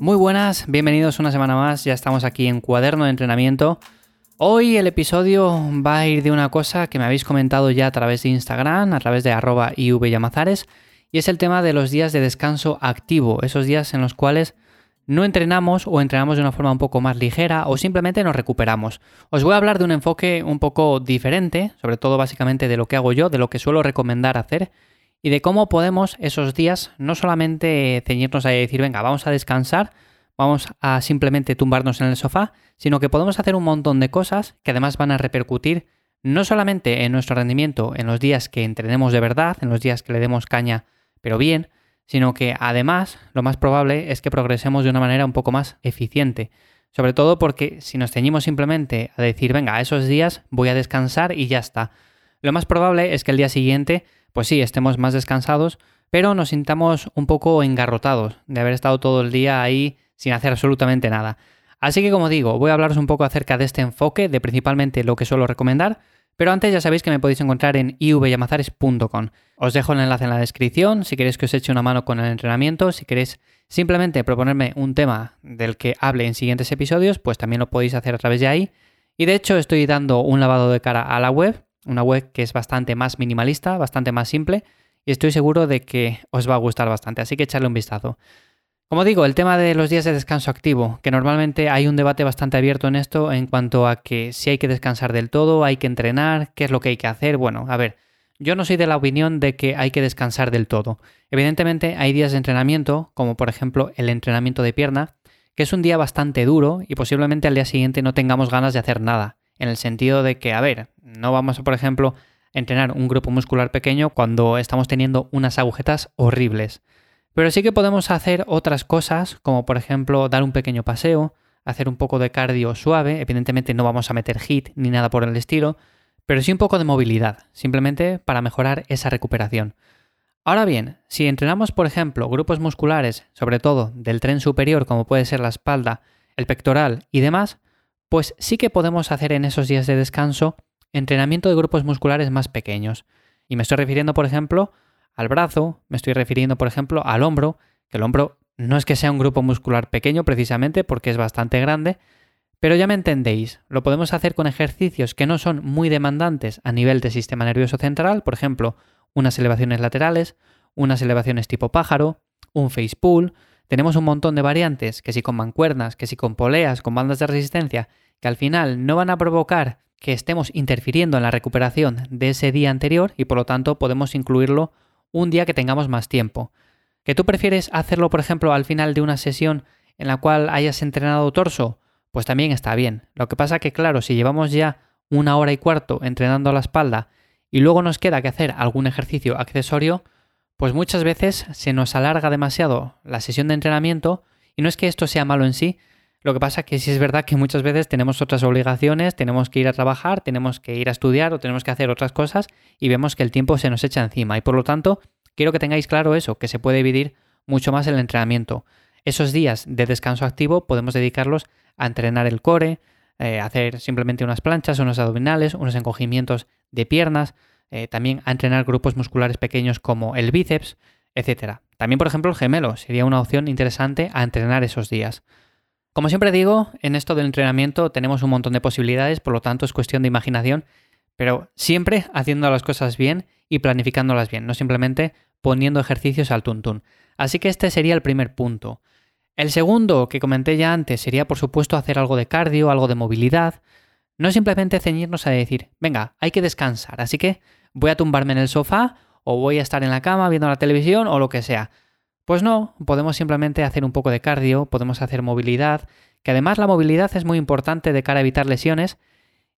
Muy buenas, bienvenidos una semana más, ya estamos aquí en Cuaderno de Entrenamiento. Hoy el episodio va a ir de una cosa que me habéis comentado ya a través de Instagram, a través de arroba ivyamazares, y es el tema de los días de descanso activo, esos días en los cuales no entrenamos o entrenamos de una forma un poco más ligera o simplemente nos recuperamos. Os voy a hablar de un enfoque un poco diferente, sobre todo básicamente de lo que hago yo, de lo que suelo recomendar hacer y de cómo podemos esos días no solamente ceñirnos a decir, venga, vamos a descansar, vamos a simplemente tumbarnos en el sofá, sino que podemos hacer un montón de cosas que además van a repercutir no solamente en nuestro rendimiento en los días que entrenemos de verdad, en los días que le demos caña, pero bien, sino que además lo más probable es que progresemos de una manera un poco más eficiente. Sobre todo porque si nos ceñimos simplemente a decir, venga, esos días voy a descansar y ya está, lo más probable es que el día siguiente pues sí, estemos más descansados, pero nos sintamos un poco engarrotados de haber estado todo el día ahí sin hacer absolutamente nada. Así que como digo, voy a hablaros un poco acerca de este enfoque, de principalmente lo que suelo recomendar, pero antes ya sabéis que me podéis encontrar en ivyamazares.com. Os dejo el enlace en la descripción si queréis que os eche una mano con el entrenamiento, si queréis simplemente proponerme un tema del que hable en siguientes episodios, pues también lo podéis hacer a través de ahí. Y de hecho estoy dando un lavado de cara a la web, una web que es bastante más minimalista, bastante más simple y estoy seguro de que os va a gustar bastante, así que echarle un vistazo. Como digo, el tema de los días de descanso activo, que normalmente hay un debate bastante abierto en esto en cuanto a que si hay que descansar del todo, hay que entrenar, qué es lo que hay que hacer. Bueno, a ver, yo no soy de la opinión de que hay que descansar del todo. Evidentemente hay días de entrenamiento, como por ejemplo el entrenamiento de pierna, que es un día bastante duro y posiblemente al día siguiente no tengamos ganas de hacer nada en el sentido de que, a ver, no vamos a, por ejemplo, entrenar un grupo muscular pequeño cuando estamos teniendo unas agujetas horribles. Pero sí que podemos hacer otras cosas, como por ejemplo dar un pequeño paseo, hacer un poco de cardio suave, evidentemente no vamos a meter hit ni nada por el estilo, pero sí un poco de movilidad, simplemente para mejorar esa recuperación. Ahora bien, si entrenamos por ejemplo grupos musculares, sobre todo del tren superior como puede ser la espalda, el pectoral y demás, pues sí que podemos hacer en esos días de descanso entrenamiento de grupos musculares más pequeños. Y me estoy refiriendo, por ejemplo, al brazo, me estoy refiriendo, por ejemplo, al hombro, que el hombro no es que sea un grupo muscular pequeño precisamente porque es bastante grande, pero ya me entendéis, lo podemos hacer con ejercicios que no son muy demandantes a nivel del sistema nervioso central, por ejemplo, unas elevaciones laterales, unas elevaciones tipo pájaro, un face pull, tenemos un montón de variantes, que si con mancuernas, que si con poleas, con bandas de resistencia, que al final no van a provocar que estemos interfiriendo en la recuperación de ese día anterior y por lo tanto podemos incluirlo un día que tengamos más tiempo. ¿Que tú prefieres hacerlo, por ejemplo, al final de una sesión en la cual hayas entrenado torso? Pues también está bien. Lo que pasa que, claro, si llevamos ya una hora y cuarto entrenando la espalda y luego nos queda que hacer algún ejercicio accesorio, pues muchas veces se nos alarga demasiado la sesión de entrenamiento y no es que esto sea malo en sí, lo que pasa es que sí es verdad que muchas veces tenemos otras obligaciones, tenemos que ir a trabajar, tenemos que ir a estudiar o tenemos que hacer otras cosas y vemos que el tiempo se nos echa encima y por lo tanto quiero que tengáis claro eso, que se puede dividir mucho más el entrenamiento. Esos días de descanso activo podemos dedicarlos a entrenar el core, eh, hacer simplemente unas planchas, unos abdominales, unos encogimientos de piernas, eh, también a entrenar grupos musculares pequeños como el bíceps, etc. También, por ejemplo, el gemelo sería una opción interesante a entrenar esos días. Como siempre digo, en esto del entrenamiento tenemos un montón de posibilidades, por lo tanto es cuestión de imaginación, pero siempre haciendo las cosas bien y planificándolas bien, no simplemente poniendo ejercicios al tuntún. Así que este sería el primer punto. El segundo que comenté ya antes sería, por supuesto, hacer algo de cardio, algo de movilidad. No simplemente ceñirnos a decir, venga, hay que descansar, así que voy a tumbarme en el sofá o voy a estar en la cama viendo la televisión o lo que sea. Pues no, podemos simplemente hacer un poco de cardio, podemos hacer movilidad, que además la movilidad es muy importante de cara a evitar lesiones,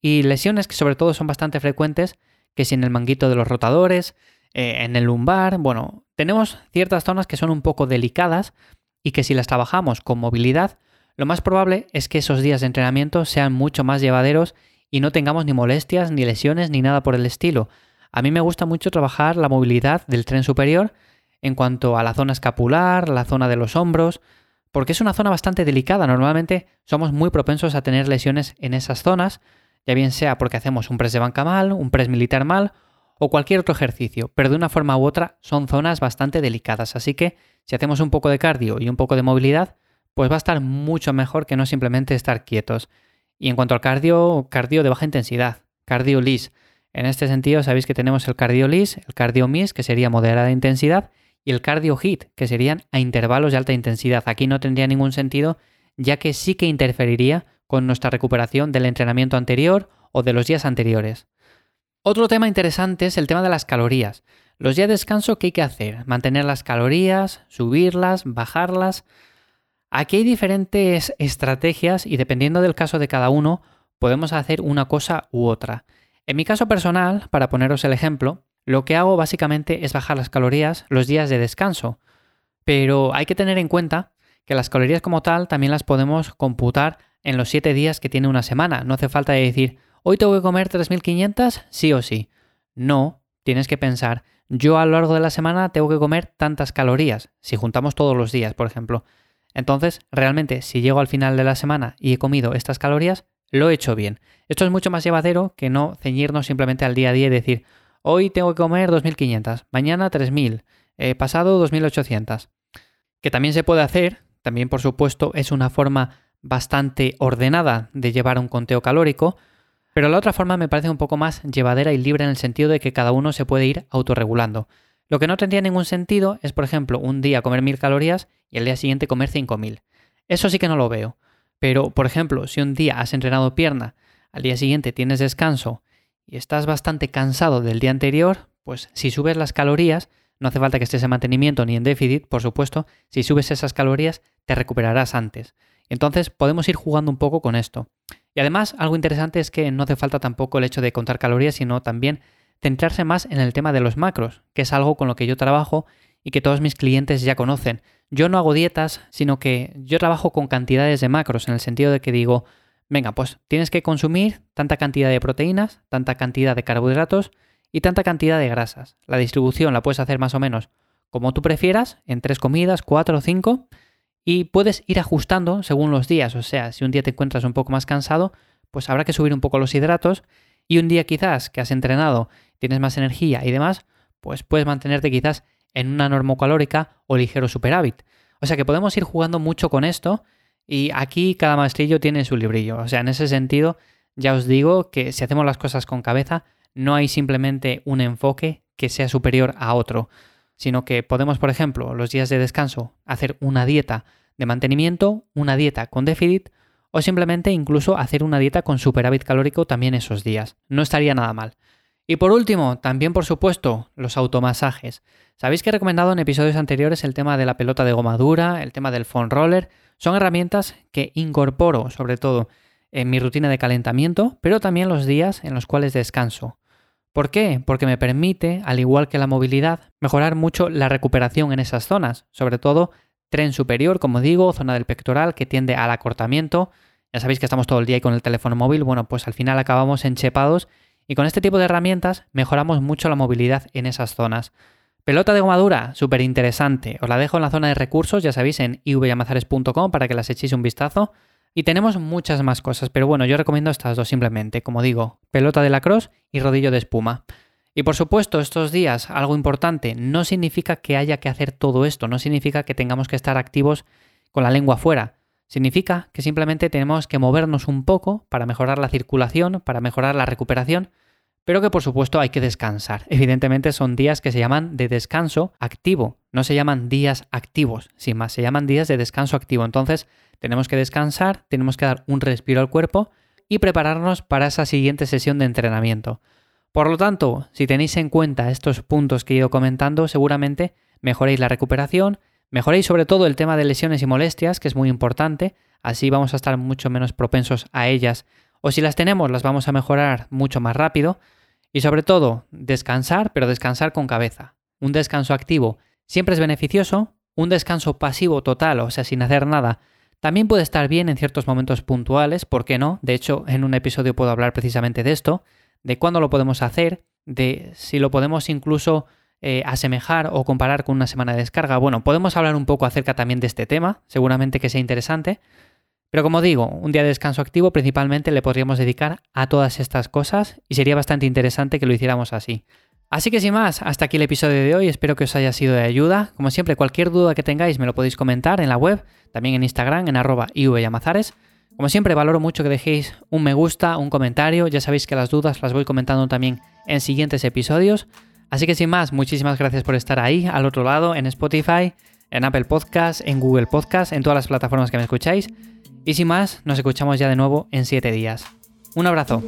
y lesiones que sobre todo son bastante frecuentes, que si en el manguito de los rotadores, eh, en el lumbar, bueno, tenemos ciertas zonas que son un poco delicadas y que si las trabajamos con movilidad, lo más probable es que esos días de entrenamiento sean mucho más llevaderos y no tengamos ni molestias, ni lesiones, ni nada por el estilo. A mí me gusta mucho trabajar la movilidad del tren superior en cuanto a la zona escapular, la zona de los hombros, porque es una zona bastante delicada. Normalmente somos muy propensos a tener lesiones en esas zonas, ya bien sea porque hacemos un press de banca mal, un press militar mal o cualquier otro ejercicio, pero de una forma u otra son zonas bastante delicadas. Así que si hacemos un poco de cardio y un poco de movilidad, pues va a estar mucho mejor que no simplemente estar quietos. Y en cuanto al cardio, cardio de baja intensidad, cardio lis. En este sentido, sabéis que tenemos el cardio lis, el cardio mis, que sería moderada intensidad, y el cardio hit, que serían a intervalos de alta intensidad. Aquí no tendría ningún sentido, ya que sí que interferiría con nuestra recuperación del entrenamiento anterior o de los días anteriores. Otro tema interesante es el tema de las calorías. Los días de descanso, ¿qué hay que hacer? Mantener las calorías, subirlas, bajarlas. Aquí hay diferentes estrategias y dependiendo del caso de cada uno, podemos hacer una cosa u otra. En mi caso personal, para poneros el ejemplo, lo que hago básicamente es bajar las calorías los días de descanso. Pero hay que tener en cuenta que las calorías como tal también las podemos computar en los 7 días que tiene una semana. No hace falta decir, hoy tengo que comer 3.500 sí o sí. No, tienes que pensar, yo a lo largo de la semana tengo que comer tantas calorías, si juntamos todos los días, por ejemplo. Entonces, realmente, si llego al final de la semana y he comido estas calorías, lo he hecho bien. Esto es mucho más llevadero que no ceñirnos simplemente al día a día y decir, Hoy tengo que comer 2.500, mañana 3.000, eh, pasado 2.800. Que también se puede hacer, también por supuesto es una forma bastante ordenada de llevar un conteo calórico, pero la otra forma me parece un poco más llevadera y libre en el sentido de que cada uno se puede ir autorregulando. Lo que no tendría ningún sentido es, por ejemplo, un día comer 1.000 calorías y el día siguiente comer 5.000. Eso sí que no lo veo. Pero, por ejemplo, si un día has entrenado pierna, al día siguiente tienes descanso y estás bastante cansado del día anterior, pues si subes las calorías, no hace falta que estés en mantenimiento ni en déficit, por supuesto, si subes esas calorías te recuperarás antes. Entonces podemos ir jugando un poco con esto. Y además, algo interesante es que no hace falta tampoco el hecho de contar calorías, sino también centrarse más en el tema de los macros, que es algo con lo que yo trabajo y que todos mis clientes ya conocen. Yo no hago dietas, sino que yo trabajo con cantidades de macros, en el sentido de que digo, Venga, pues tienes que consumir tanta cantidad de proteínas, tanta cantidad de carbohidratos y tanta cantidad de grasas. La distribución la puedes hacer más o menos como tú prefieras, en tres comidas, cuatro o cinco, y puedes ir ajustando según los días. O sea, si un día te encuentras un poco más cansado, pues habrá que subir un poco los hidratos, y un día quizás que has entrenado, tienes más energía y demás, pues puedes mantenerte quizás en una normocalórica o ligero superávit. O sea que podemos ir jugando mucho con esto y aquí cada maestrillo tiene su librillo. O sea, en ese sentido, ya os digo que si hacemos las cosas con cabeza, no hay simplemente un enfoque que sea superior a otro, sino que podemos, por ejemplo, los días de descanso, hacer una dieta de mantenimiento, una dieta con déficit, o simplemente incluso hacer una dieta con superávit calórico también esos días. No estaría nada mal. Y por último, también por supuesto, los automasajes. Sabéis que he recomendado en episodios anteriores el tema de la pelota de goma dura, el tema del foam roller, son herramientas que incorporo sobre todo en mi rutina de calentamiento, pero también los días en los cuales descanso. ¿Por qué? Porque me permite, al igual que la movilidad, mejorar mucho la recuperación en esas zonas, sobre todo tren superior, como digo, zona del pectoral que tiende al acortamiento. Ya sabéis que estamos todo el día ahí con el teléfono móvil, bueno, pues al final acabamos enchepados y con este tipo de herramientas mejoramos mucho la movilidad en esas zonas. Pelota de goma dura, súper interesante. Os la dejo en la zona de recursos, ya sabéis, en ivyamazares.com para que las echéis un vistazo. Y tenemos muchas más cosas, pero bueno, yo recomiendo estas dos simplemente, como digo, pelota de lacrosse y rodillo de espuma. Y por supuesto, estos días, algo importante, no significa que haya que hacer todo esto, no significa que tengamos que estar activos con la lengua fuera. Significa que simplemente tenemos que movernos un poco para mejorar la circulación, para mejorar la recuperación pero que por supuesto hay que descansar. Evidentemente son días que se llaman de descanso activo, no se llaman días activos, sin más, se llaman días de descanso activo. Entonces tenemos que descansar, tenemos que dar un respiro al cuerpo y prepararnos para esa siguiente sesión de entrenamiento. Por lo tanto, si tenéis en cuenta estos puntos que he ido comentando, seguramente mejoréis la recuperación, mejoréis sobre todo el tema de lesiones y molestias, que es muy importante, así vamos a estar mucho menos propensos a ellas o si las tenemos, las vamos a mejorar mucho más rápido. Y sobre todo, descansar, pero descansar con cabeza. Un descanso activo siempre es beneficioso. Un descanso pasivo total, o sea, sin hacer nada, también puede estar bien en ciertos momentos puntuales, ¿por qué no? De hecho, en un episodio puedo hablar precisamente de esto, de cuándo lo podemos hacer de si lo podemos incluso eh, asemejar o comparar con una semana de descarga. Bueno, podemos hablar un poco acerca también de este tema, seguramente que sea interesante. Pero como digo, un día de descanso activo principalmente le podríamos dedicar a todas estas cosas y sería bastante interesante que lo hiciéramos así. Así que sin más, hasta aquí el episodio de hoy, espero que os haya sido de ayuda. Como siempre, cualquier duda que tengáis me lo podéis comentar en la web, también en Instagram, en arroba ivyamazares. Como siempre, valoro mucho que dejéis un me gusta, un comentario, ya sabéis que las dudas las voy comentando también en siguientes episodios. Así que sin más, muchísimas gracias por estar ahí, al otro lado, en Spotify, en Apple Podcasts, en Google Podcasts, en todas las plataformas que me escucháis. Y sin más, nos escuchamos ya de nuevo en 7 días. Un abrazo.